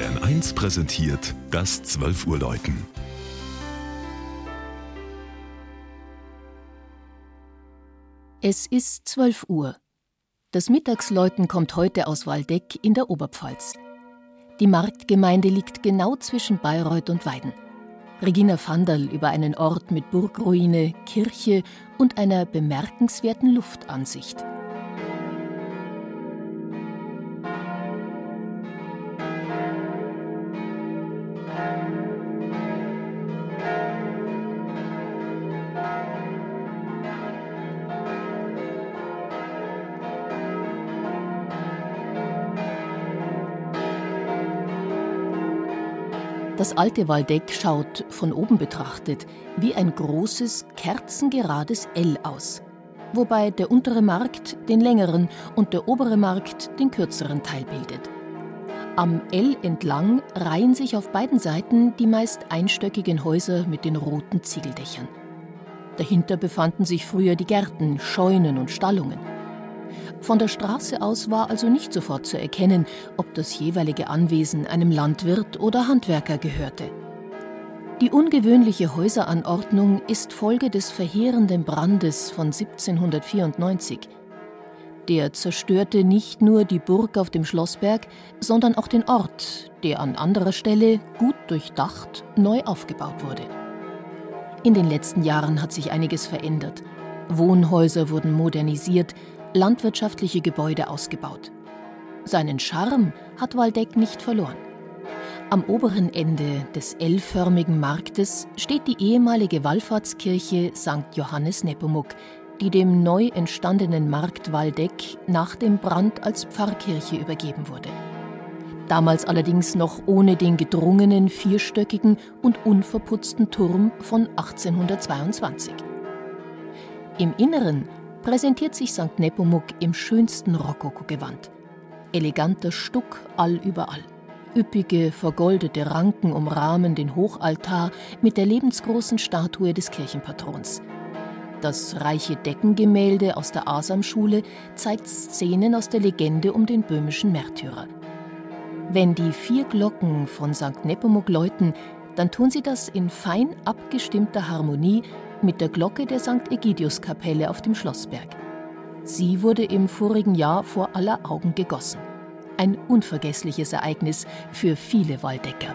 Bayern 1 präsentiert das 12 Uhr Läuten. Es ist 12 Uhr. Das Mittagsläuten kommt heute aus Waldeck in der Oberpfalz. Die Marktgemeinde liegt genau zwischen Bayreuth und Weiden. Regina Vandal über einen Ort mit Burgruine, Kirche und einer bemerkenswerten Luftansicht. Das alte Waldeck schaut, von oben betrachtet, wie ein großes, kerzengerades L aus, wobei der untere Markt den längeren und der obere Markt den kürzeren Teil bildet. Am L entlang reihen sich auf beiden Seiten die meist einstöckigen Häuser mit den roten Ziegeldächern. Dahinter befanden sich früher die Gärten, Scheunen und Stallungen. Von der Straße aus war also nicht sofort zu erkennen, ob das jeweilige Anwesen einem Landwirt oder Handwerker gehörte. Die ungewöhnliche Häuseranordnung ist Folge des verheerenden Brandes von 1794. Der zerstörte nicht nur die Burg auf dem Schlossberg, sondern auch den Ort, der an anderer Stelle, gut durchdacht, neu aufgebaut wurde. In den letzten Jahren hat sich einiges verändert. Wohnhäuser wurden modernisiert, landwirtschaftliche Gebäude ausgebaut. Seinen Charme hat Waldeck nicht verloren. Am oberen Ende des L-förmigen Marktes steht die ehemalige Wallfahrtskirche St. Johannes Nepomuk, die dem neu entstandenen Markt Waldeck nach dem Brand als Pfarrkirche übergeben wurde. Damals allerdings noch ohne den gedrungenen vierstöckigen und unverputzten Turm von 1822. Im Inneren präsentiert sich St. Nepomuk im schönsten Rokoko-Gewand. Eleganter Stuck allüberall. Üppige, vergoldete Ranken umrahmen den Hochaltar mit der lebensgroßen Statue des Kirchenpatrons. Das reiche Deckengemälde aus der Asamschule zeigt Szenen aus der Legende um den böhmischen Märtyrer. Wenn die vier Glocken von St. Nepomuk läuten, dann tun sie das in fein abgestimmter Harmonie mit der Glocke der St. Egidiuskapelle auf dem Schlossberg. Sie wurde im vorigen Jahr vor aller Augen gegossen. Ein unvergessliches Ereignis für viele Waldecker.